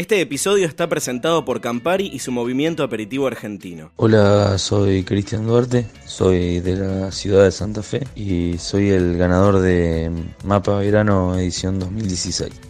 Este episodio está presentado por Campari y su movimiento aperitivo argentino. Hola, soy Cristian Duarte, soy de la ciudad de Santa Fe y soy el ganador de Mapa Verano edición 2016.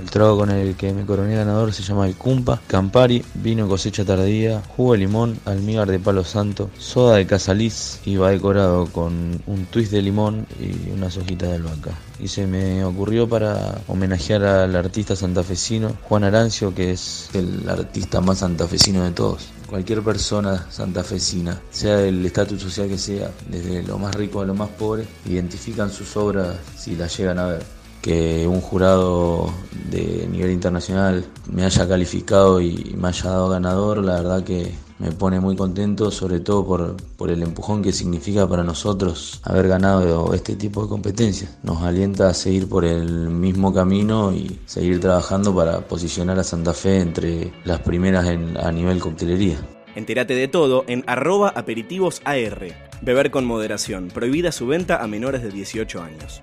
El trago con el que me coroné ganador se llama el Cumpa, Campari, vino cosecha tardía, jugo de limón, almíbar de palo santo, soda de casaliz y va decorado con un twist de limón y unas hojitas de albahaca. Y se me ocurrió para homenajear al artista santafesino Juan Arancio, que es el artista más santafesino de todos cualquier persona santafesina, sea del estatus social que sea, desde lo más rico a lo más pobre, identifican sus obras si las llegan a ver que un jurado de nivel internacional me haya calificado y me haya dado ganador, la verdad que me pone muy contento, sobre todo por, por, el empujón que significa para nosotros haber ganado este tipo de competencias. Nos alienta a seguir por el mismo camino y seguir trabajando para posicionar a Santa Fe entre las primeras en, a nivel coctelería. Entérate de todo en arroba aperitivosAR. Beber con moderación. Prohibida su venta a menores de 18 años.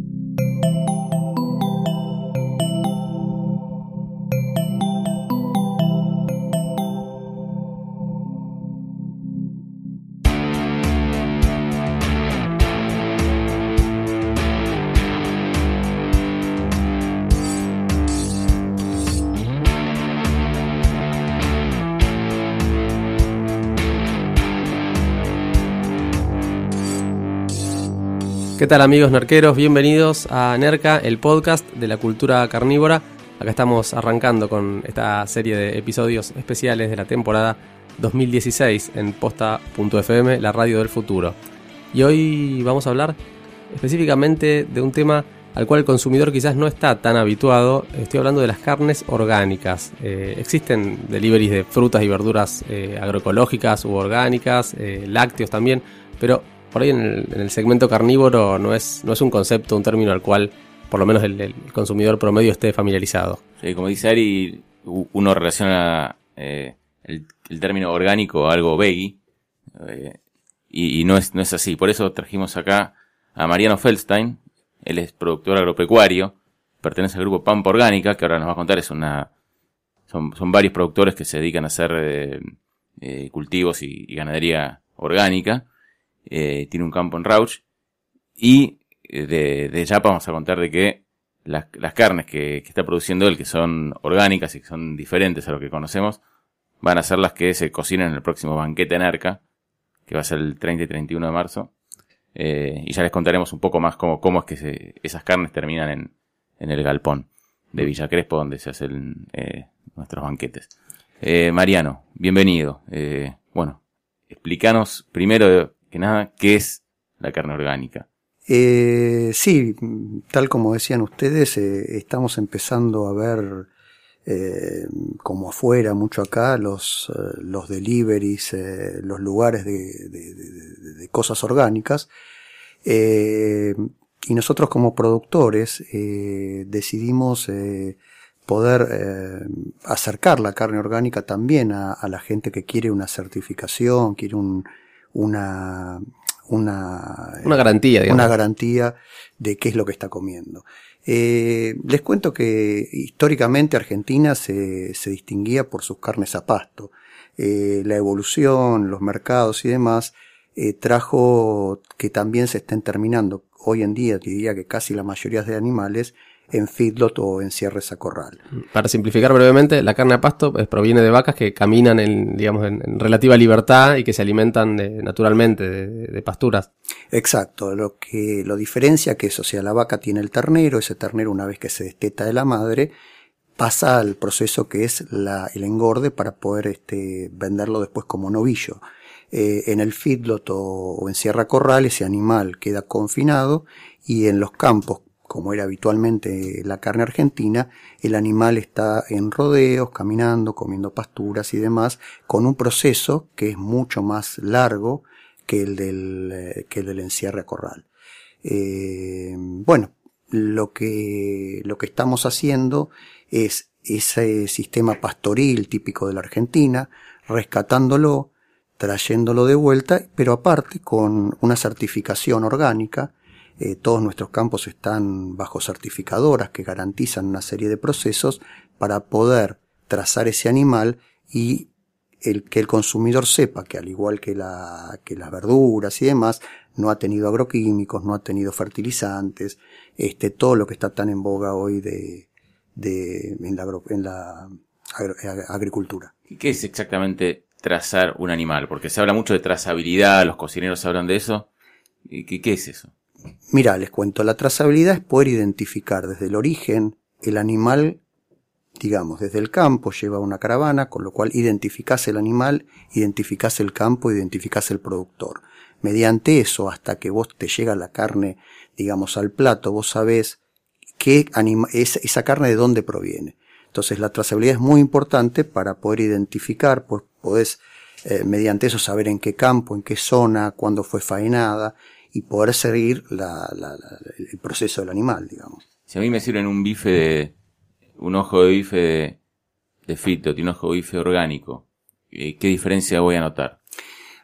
¿Qué tal amigos nerqueros? Bienvenidos a Nerca, el podcast de la cultura carnívora. Acá estamos arrancando con esta serie de episodios especiales de la temporada 2016 en posta.fm, la radio del futuro. Y hoy vamos a hablar específicamente de un tema al cual el consumidor quizás no está tan habituado. Estoy hablando de las carnes orgánicas. Eh, existen deliveries de frutas y verduras eh, agroecológicas u orgánicas, eh, lácteos también, pero por ahí en el, segmento carnívoro no es, no es un concepto, un término al cual por lo menos el, consumidor promedio esté familiarizado. Sí, como dice Ari, uno relaciona eh, el, término orgánico a algo veggie, eh, y, no, es, no es así. Por eso trajimos acá a Mariano Feldstein, él es productor agropecuario, pertenece al grupo Pampa Orgánica, que ahora nos va a contar, es una, son, son varios productores que se dedican a hacer eh, cultivos y, y, ganadería orgánica. Eh, tiene un campo en Rauch. Y eh, de, de Yapa vamos a contar de que las, carnes que, está produciendo él, que son orgánicas y que son diferentes a lo que conocemos, van a ser las que se cocinan en el próximo banquete en Arca, que va a ser el 30 y 31 de marzo. Eh, y ya les contaremos un poco más cómo, cómo es que esas carnes terminan en, en el galpón de Villa Crespo, donde se hacen nuestros banquetes. Mariano, bienvenido. bueno, explícanos primero que nada, ¿qué es la carne orgánica? Eh, sí, tal como decían ustedes, eh, estamos empezando a ver eh, como afuera, mucho acá, los, eh, los deliveries, los lugares de, cosas orgánicas. y nosotros como productores decidimos poder acercar la carne orgánica también a, a, la gente que quiere una certificación, quiere un, una, una, una garantía, una garantía de qué es lo que está comiendo. Eh, les cuento que históricamente Argentina se, se distinguía por sus carnes a pasto. Eh, la evolución, los mercados y demás eh, trajo que también se estén terminando. Hoy en día diría que casi la mayoría de animales en feedlot o en cierres a corral. Para simplificar brevemente, la carne a pasto eh, proviene de vacas que caminan en, digamos, en, relativa libertad y que se alimentan naturalmente de, pasturas. Exacto, lo que lo diferencia que eso, o sea, la vaca tiene el ternero, ese ternero una vez que se desteta de la madre, pasa al proceso que es la, el engorde para poder este, venderlo después como novillo. Eh, en el feedlot o, o en sierra corral ese animal queda confinado y en los campos como era habitualmente la carne argentina, el animal está en rodeos, caminando, comiendo pasturas y demás, con un proceso que es mucho más largo que el del, eh, que el del encierre a corral. Eh, bueno, lo que, lo que estamos haciendo es ese sistema pastoril típico de la Argentina, rescatándolo, trayéndolo de vuelta, pero aparte con una certificación orgánica. Eh, todos nuestros campos están bajo certificadoras que garantizan una serie de procesos para poder trazar ese animal y el, que el consumidor sepa que al igual que, la, que las verduras y demás, no ha tenido agroquímicos, no ha tenido fertilizantes, este, todo lo que está tan en boga hoy de, de, en la, en la agricultura. ¿Qué es exactamente trazar un animal? Porque se habla mucho de trazabilidad, los cocineros hablan de eso. ¿Qué, qué es eso? Mira, les cuento, la trazabilidad es poder identificar desde el origen el animal digamos, desde el campo lleva una caravana, con lo cual identificás el animal, identificás el campo, identificás el productor. Mediante eso, hasta que vos te llega la carne, digamos, al plato, vos sabés qué anima es, esa carne de dónde proviene. Entonces la trazabilidad es muy importante para poder identificar, pues podés eh, mediante eso saber en qué campo, en qué zona, cuándo fue faenada y poder seguir la, la, el proceso del animal, digamos. Si a mí me sirven un bife de, un ojo de bife de, de fito y un ojo de bife orgánico, eh, ¿qué diferencia voy a notar?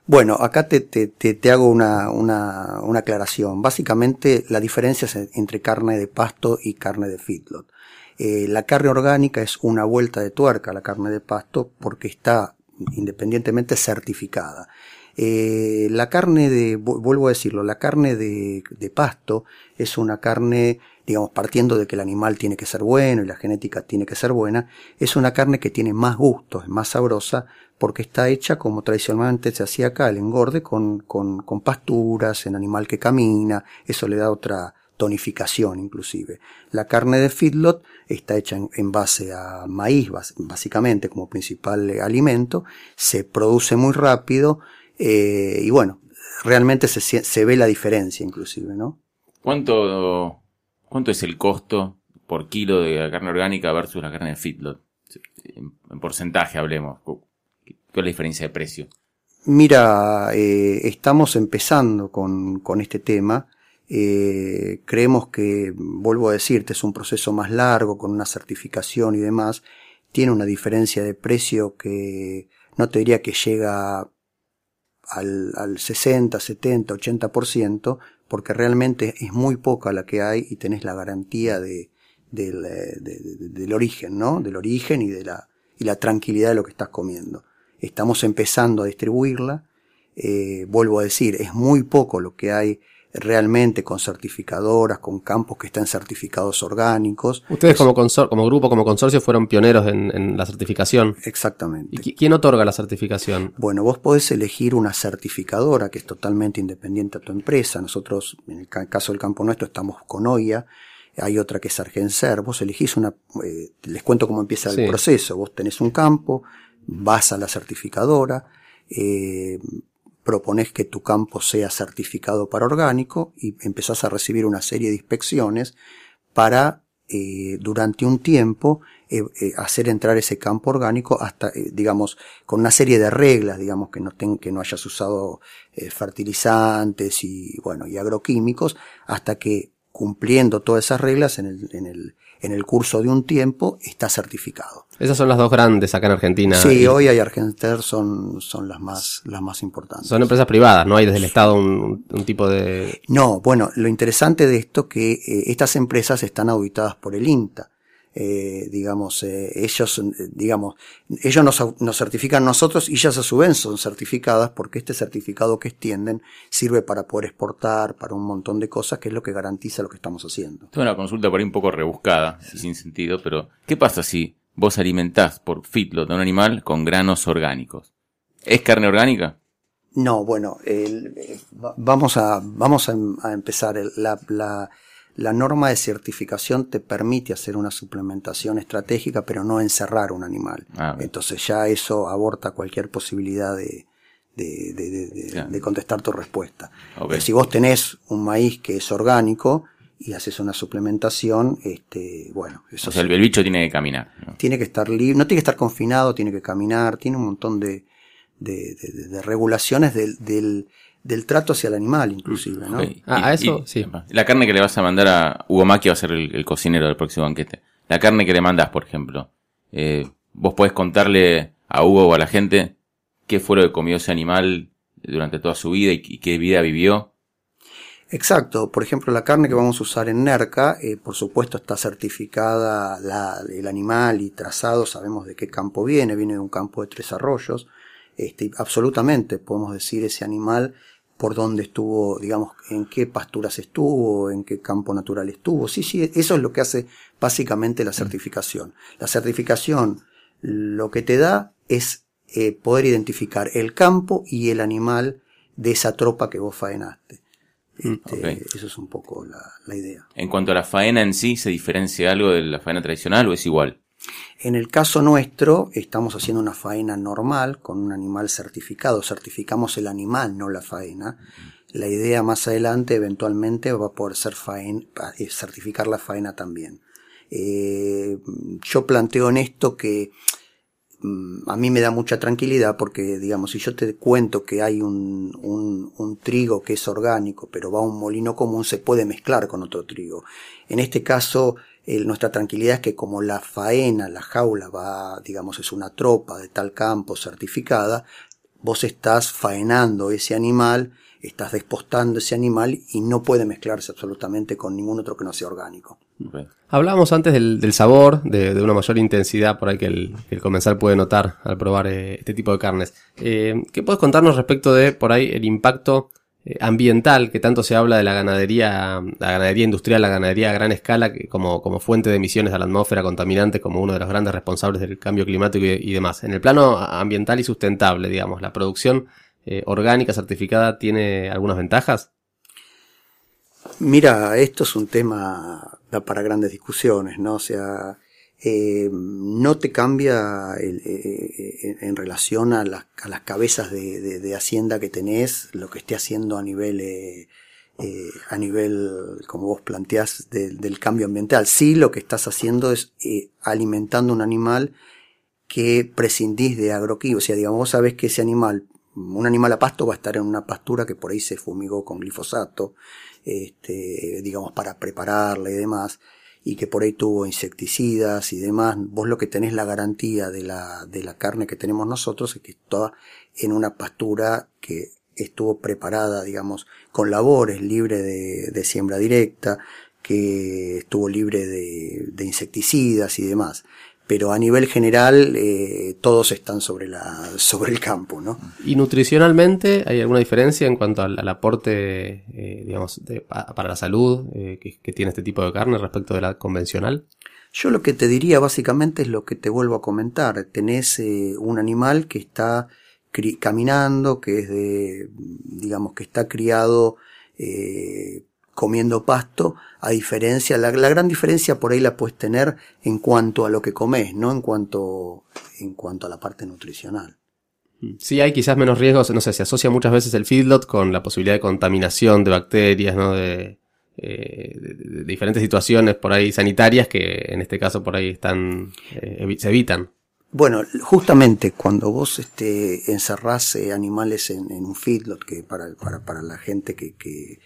Bueno, acá te, te, te, hago una, una, una, aclaración. Básicamente la diferencia es entre carne de pasto y carne de feedlot. Eh, la carne orgánica es una vuelta de tuerca a la carne de pasto porque está independientemente certificada. Eh, la carne de, vuelvo a decirlo, la carne de, de pasto es una carne digamos, partiendo de que el animal tiene que ser bueno y la genética tiene que ser buena, es una carne que tiene más gusto, es más sabrosa, porque está hecha como tradicionalmente se hacía acá, el engorde con, con, con pasturas, en animal que camina, eso le da otra tonificación inclusive. La carne de feedlot está hecha en, base a maíz, básicamente como principal alimento, se produce muy rápido eh, y bueno, realmente se, se ve la diferencia inclusive, ¿no? ¿Cuánto ¿Cuánto es el costo por kilo de la carne orgánica versus la carne de feedlot? En, porcentaje hablemos. ¿Cuál es la diferencia de precio? Mira, eh, estamos empezando con, con este tema. Eh, creemos que, vuelvo a decirte, es un proceso más largo, con una certificación y demás. Tiene una diferencia de precio que no te diría que llega al, al 60, 70, 80%, porque realmente es muy poca la que hay y tenés la garantía de, del, del origen, ¿no? Del origen y de la, y la tranquilidad de lo que estás comiendo. Estamos empezando a distribuirla. Eh, vuelvo a decir, es muy poco lo que hay realmente con certificadoras, con campos que están certificados orgánicos. Ustedes como, como grupo, como consorcio, fueron pioneros en, la certificación. Exactamente. ¿Y quién otorga la certificación? Bueno, vos podés elegir una certificadora que es totalmente independiente a tu empresa. Nosotros, en el caso del campo nuestro, estamos con OIA. Hay otra que es Argencer. Vos elegís una, eh, les cuento cómo empieza el proceso. Vos tenés un campo, vas a la certificadora, eh, propones que tu campo sea certificado para orgánico y empezás a recibir una serie de inspecciones para eh, durante un tiempo eh, eh, hacer entrar ese campo orgánico hasta, digamos, con una serie de reglas, digamos, que no, ten, que no hayas usado fertilizantes y, bueno, y agroquímicos, hasta que cumpliendo todas esas reglas en el, en el, en el curso de un tiempo está certificado. Esas son las dos grandes acá en Argentina. Sí, hoy hay Argenter son, son las más, las más importantes. Son empresas privadas, no hay desde el Estado un, tipo de... No, bueno, lo interesante de esto es que eh, estas empresas están auditadas por el INTA. Eh, digamos, eh, ellos, eh, digamos, ellos nos, nos, certifican nosotros y ellas a su vez son certificadas porque este certificado que extienden sirve para poder exportar, para un montón de cosas, que es lo que garantiza lo que estamos haciendo. Tengo una consulta por ahí un poco rebuscada y sin sentido, pero ¿qué pasa si vos alimentás por feedlot de un animal con granos orgánicos? ¿Es carne orgánica? No, bueno, vamos a, vamos a, empezar. la, la la norma de certificación te permite hacer una suplementación estratégica, pero no encerrar un animal. Ah, Entonces ya eso aborta cualquier posibilidad de, de, contestar tu respuesta. Si vos tenés un maíz que es orgánico y haces una suplementación, este, bueno, eso. O sea, el, bicho tiene que caminar. Tiene que estar libre, no tiene que estar confinado, tiene que caminar, tiene un montón de, de, regulaciones del, del del trato hacia el animal, inclusive, ¿no? Ah, a eso, sí. La carne que le vas a mandar a Hugo Maki va a ser el, cocinero del próximo banquete. La carne que le mandas, por ejemplo, Eh, vos podés contarle a Hugo o a la gente qué fue lo que comió ese animal durante toda su vida y, y qué vida vivió. Exacto, por ejemplo la carne que vamos a usar en NERCA, eh, por supuesto está certificada la, el animal y trazado, sabemos de qué campo viene, viene de un campo de tres arroyos, este, absolutamente podemos decir ese animal por dónde estuvo, digamos, en qué pasturas estuvo, en qué campo natural estuvo. Sí, sí, eso es lo que hace básicamente la certificación. La certificación lo que te da es eh, poder identificar el campo y el animal de esa tropa que vos faenaste. Mm, Este, Eso es un poco la, la idea. En cuanto a la faena en sí, ¿se diferencia algo de la faena tradicional o es igual? En el caso nuestro, estamos haciendo una faena normal con un animal certificado. Certificamos el animal, no la faena. La idea más adelante, eventualmente, va a poder ser faena, eh, certificar la faena también. Eh, yo planteo en esto que a mí me da mucha tranquilidad porque, digamos, si yo te cuento que hay un, un, un, trigo que es orgánico, pero va a un molino común, se puede mezclar con otro trigo. En este caso, nuestra tranquilidad es que como la faena, la jaula va, digamos, es una tropa de tal campo certificada, vos estás faenando ese animal, estás despostando ese animal y no puede mezclarse absolutamente con ningún otro que no sea orgánico. Okay. Hablábamos antes del, sabor, de, una mayor intensidad por ahí que el, que comensal puede notar al probar eh, este tipo de carnes. Eh, ¿Qué puedes contarnos respecto de por ahí el impacto eh, ambiental que tanto se habla de la ganadería, la ganadería industrial, la ganadería a gran escala como, fuente de emisiones a la atmósfera contaminante, como uno de los grandes responsables del cambio climático y, demás? En el plano ambiental y sustentable, digamos, la producción orgánica certificada tiene algunas ventajas. Mira, esto es un tema para grandes discusiones, ¿no? O sea, eh, no te cambia el, eh, en relación a, a las cabezas de, Hacienda que tenés, lo que esté haciendo a nivel, eh, a nivel, como vos planteás, de, del cambio ambiental. Sí, lo que estás haciendo es eh, alimentando un animal que prescindís de agroquímicos. O sea, digamos, vos sabés que ese animal, un animal a pasto va a estar en una pastura que por ahí se fumigó con glifosato, este, digamos, para prepararla y demás, y que por ahí tuvo insecticidas y demás, vos lo que tenés la garantía de la, de la carne que tenemos nosotros es que está en una pastura que estuvo preparada, digamos, con labores, libre de, de siembra directa, que estuvo libre de, de, insecticidas y demás. Pero a nivel general, eh, todos están sobre, la, sobre el campo, ¿no? ¿Y nutricionalmente hay alguna diferencia en cuanto al, al aporte, eh, digamos, de, para la salud eh, que, que, tiene este tipo de carne respecto de la convencional? Yo lo que te diría básicamente es lo que te vuelvo a comentar. Tenés un animal que está caminando, que es de, digamos, que está criado comiendo pasto, a diferencia, la, la, gran diferencia por ahí la puedes tener en cuanto a lo que comes, no en cuanto, en cuanto a la parte nutricional. Sí, hay quizás menos riesgos, no sé, se asocia muchas veces el feedlot con la posibilidad de contaminación de bacterias, ¿no? De, eh, de, diferentes situaciones por ahí sanitarias que en este caso por ahí están, eh, se evitan. Bueno, justamente cuando vos este, encerrás eh, animales en, en, un feedlot, que para, para, para la gente que, que,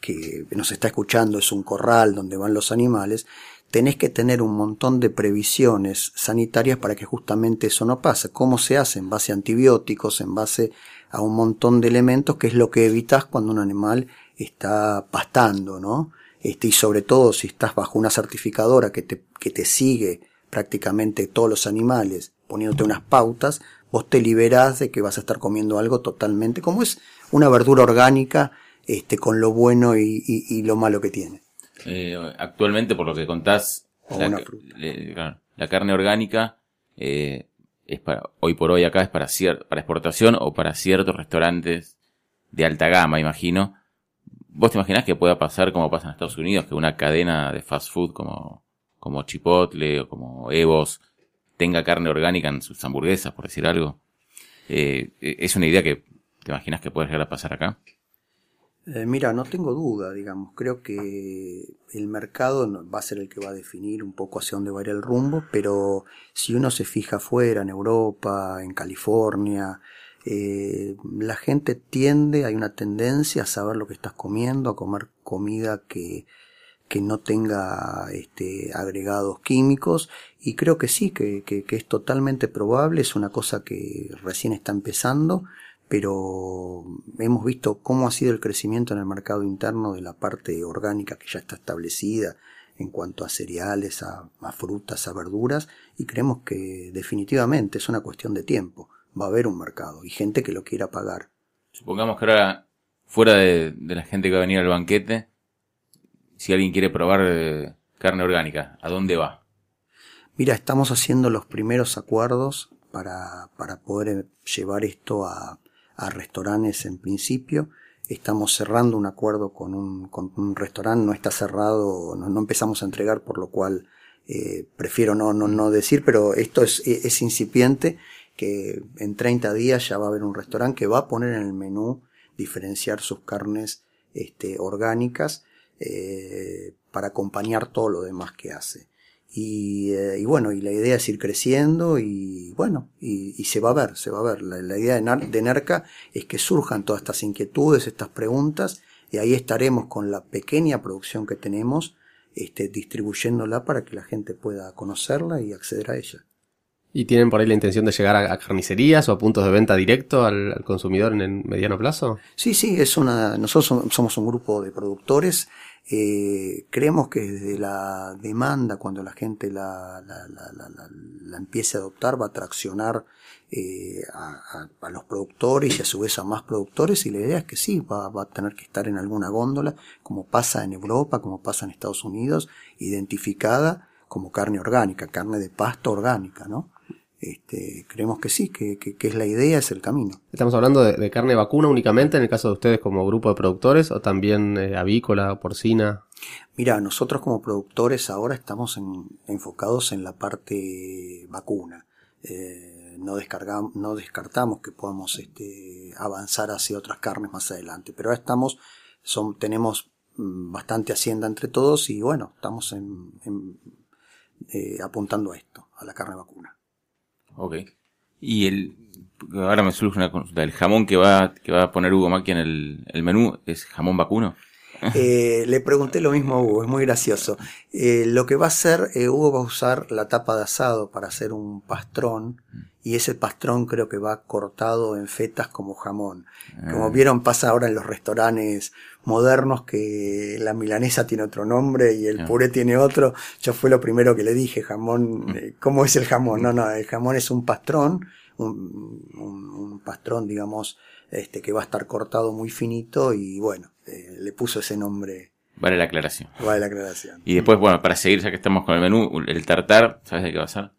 que nos está escuchando es un corral donde van los animales, tenés que tener un montón de previsiones sanitarias para que justamente eso no pase. ¿Cómo se hace? En base a antibióticos, en base a un montón de elementos, que es lo que evitas cuando un animal está pastando, ¿no? Este, y sobre todo si estás bajo una certificadora que te, que te sigue prácticamente todos los animales poniéndote unas pautas, vos te liberás de que vas a estar comiendo algo totalmente, como es una verdura orgánica, este, con lo bueno y, y, y lo malo que tiene. Eh, actualmente, por lo que contás, la, carne orgánica eh, es para, hoy por hoy acá es para, cier para exportación o para ciertos restaurantes de alta gama, imagino. ¿Vos te imaginás que pueda pasar como pasa en Estados Unidos, que una cadena de fast food como, como Chipotle o como Evos tenga carne orgánica en sus hamburguesas, por decir algo? Eh, ¿Es una idea que te imaginas que puede llegar a pasar acá? Eh, mira, no tengo duda, digamos, creo que el mercado va a ser el que va a definir un poco hacia dónde va a ir el rumbo, pero si uno se fija afuera, en Europa, en California, eh, la gente tiende, hay una tendencia a saber lo que estás comiendo, a comer comida que, que no tenga este, agregados químicos. Y creo que sí, que, que, que es totalmente probable, es una cosa que recién está empezando, pero hemos visto cómo ha sido el crecimiento en el mercado interno de la parte orgánica que ya está establecida en cuanto a cereales, a, a frutas, a verduras, y creemos que definitivamente es una cuestión de tiempo. Va a haber un mercado y gente que lo quiera pagar. Supongamos que ahora, fuera de, de la gente que va a venir al banquete, si alguien quiere probar eh, carne orgánica, ¿a dónde va? Mira, estamos haciendo los primeros acuerdos para, para poder llevar esto a, a restaurantes en principio. Estamos cerrando un acuerdo con un, con un restaurante, no está cerrado, no, no empezamos a entregar, por lo cual eh, prefiero no, no, no decir, pero esto es, es incipiente, que en 30 días ya va a haber un restaurante que va a poner en el menú diferenciar sus carnes este, orgánicas eh, para acompañar todo lo demás que hace. Y, eh, y, bueno, y la idea es ir creciendo y bueno, y, y se va a ver, se va a ver. La, la idea de, Nar de NERCA es que surjan todas estas inquietudes, estas preguntas, y ahí estaremos con la pequeña producción que tenemos, este, distribuyéndola para que la gente pueda conocerla y acceder a ella. ¿Y tienen por ahí la intención de llegar a, carnicerías o a puntos de venta directo al, consumidor en el mediano plazo? Sí, sí, es una, nosotros somos un grupo de productores eh, creemos que desde la demanda, cuando la gente la, la, la, empiece a adoptar, va a traccionar eh, a, los productores y a su vez a más productores y la idea es que sí, va, va, a tener que estar en alguna góndola, como pasa en Europa, como pasa en Estados Unidos, identificada como carne orgánica, carne de pasto orgánica, ¿no? Este, creemos que sí, que, que, que, es la idea, es el camino. ¿Estamos hablando de, de, carne vacuna únicamente en el caso de ustedes como grupo de productores o también eh, avícola, porcina? Mira, nosotros como productores ahora estamos en, enfocados en la parte vacuna. Eh, no, descargamos, no descartamos que podamos este, avanzar hacia otras carnes más adelante, pero ahora estamos, son, tenemos mm, bastante hacienda entre todos y bueno, estamos en, en, eh, apuntando a esto, a la carne vacuna. Ok. Y el, ahora me surge una consulta, ¿el jamón que va, que va a poner Hugo Macchi en el, el menú es jamón vacuno? Eh, le pregunté lo mismo a Hugo, es muy gracioso. Eh, lo que va a hacer, eh, Hugo va a usar la tapa de asado para hacer un pastrón y ese pastrón creo que va cortado en fetas como jamón. Como Ah. vieron pasa ahora en los restaurantes modernos que la milanesa tiene otro nombre y el Ah. puré tiene otro. Yo fue lo primero que le dije, jamón, eh, ¿cómo es el jamón? No, no, el jamón es un pastrón, un, un, un pastrón digamos, este que va a estar cortado muy finito y bueno, eh, le puso ese nombre. Vale la aclaración. Vale la aclaración. Y después, bueno, para seguir, ya que estamos con el menú, el tartar, ¿sabes de qué va a ser?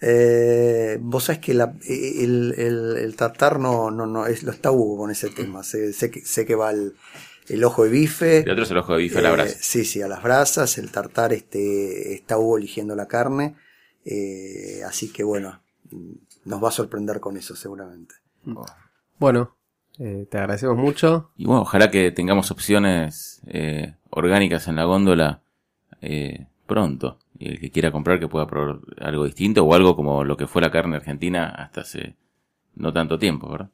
Eh, vos sabés que la, el, el, el, tartar no, no, no, es, lo está Hugo con ese tema. Sé, sé, que, sé que va el, el ojo de bife. El otro es el ojo de bife a la brasa. Eh, sí, sí, a las brasas. El tartar este, está Hugo eligiendo la carne. Eh, así que bueno, nos va a sorprender con eso seguramente. Bueno, eh, te agradecemos mucho. Y bueno, ojalá que tengamos opciones eh, orgánicas en la góndola eh, pronto. Y el que quiera comprar que pueda probar algo distinto o algo como lo que fue la carne argentina hasta hace no tanto tiempo, ¿verdad?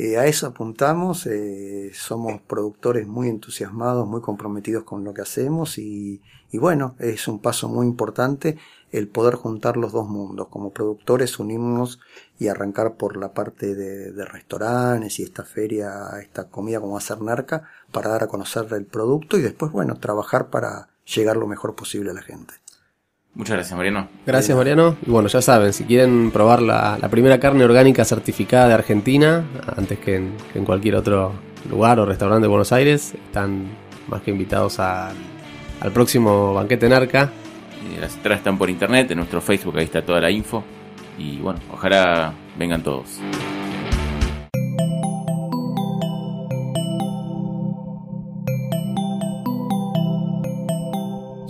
Eh, a eso apuntamos, eh, somos productores muy entusiasmados, muy comprometidos con lo que hacemos y, y, bueno, es un paso muy importante el poder juntar los dos mundos, como productores unirnos y arrancar por la parte de, de restaurantes y esta feria, esta comida como hacer narca, para dar a conocer el producto y después, bueno, trabajar para llegar lo mejor posible a la gente. Muchas gracias, Mariano. Gracias, Mariano. Y bueno, ya saben, si quieren probar la, la primera carne orgánica certificada de Argentina, antes que en, que en, cualquier otro lugar o restaurante de Buenos Aires, están más que invitados a, al próximo banquete Narca. Las entradas están por internet, en nuestro Facebook, ahí está toda la info. Y bueno, ojalá vengan todos.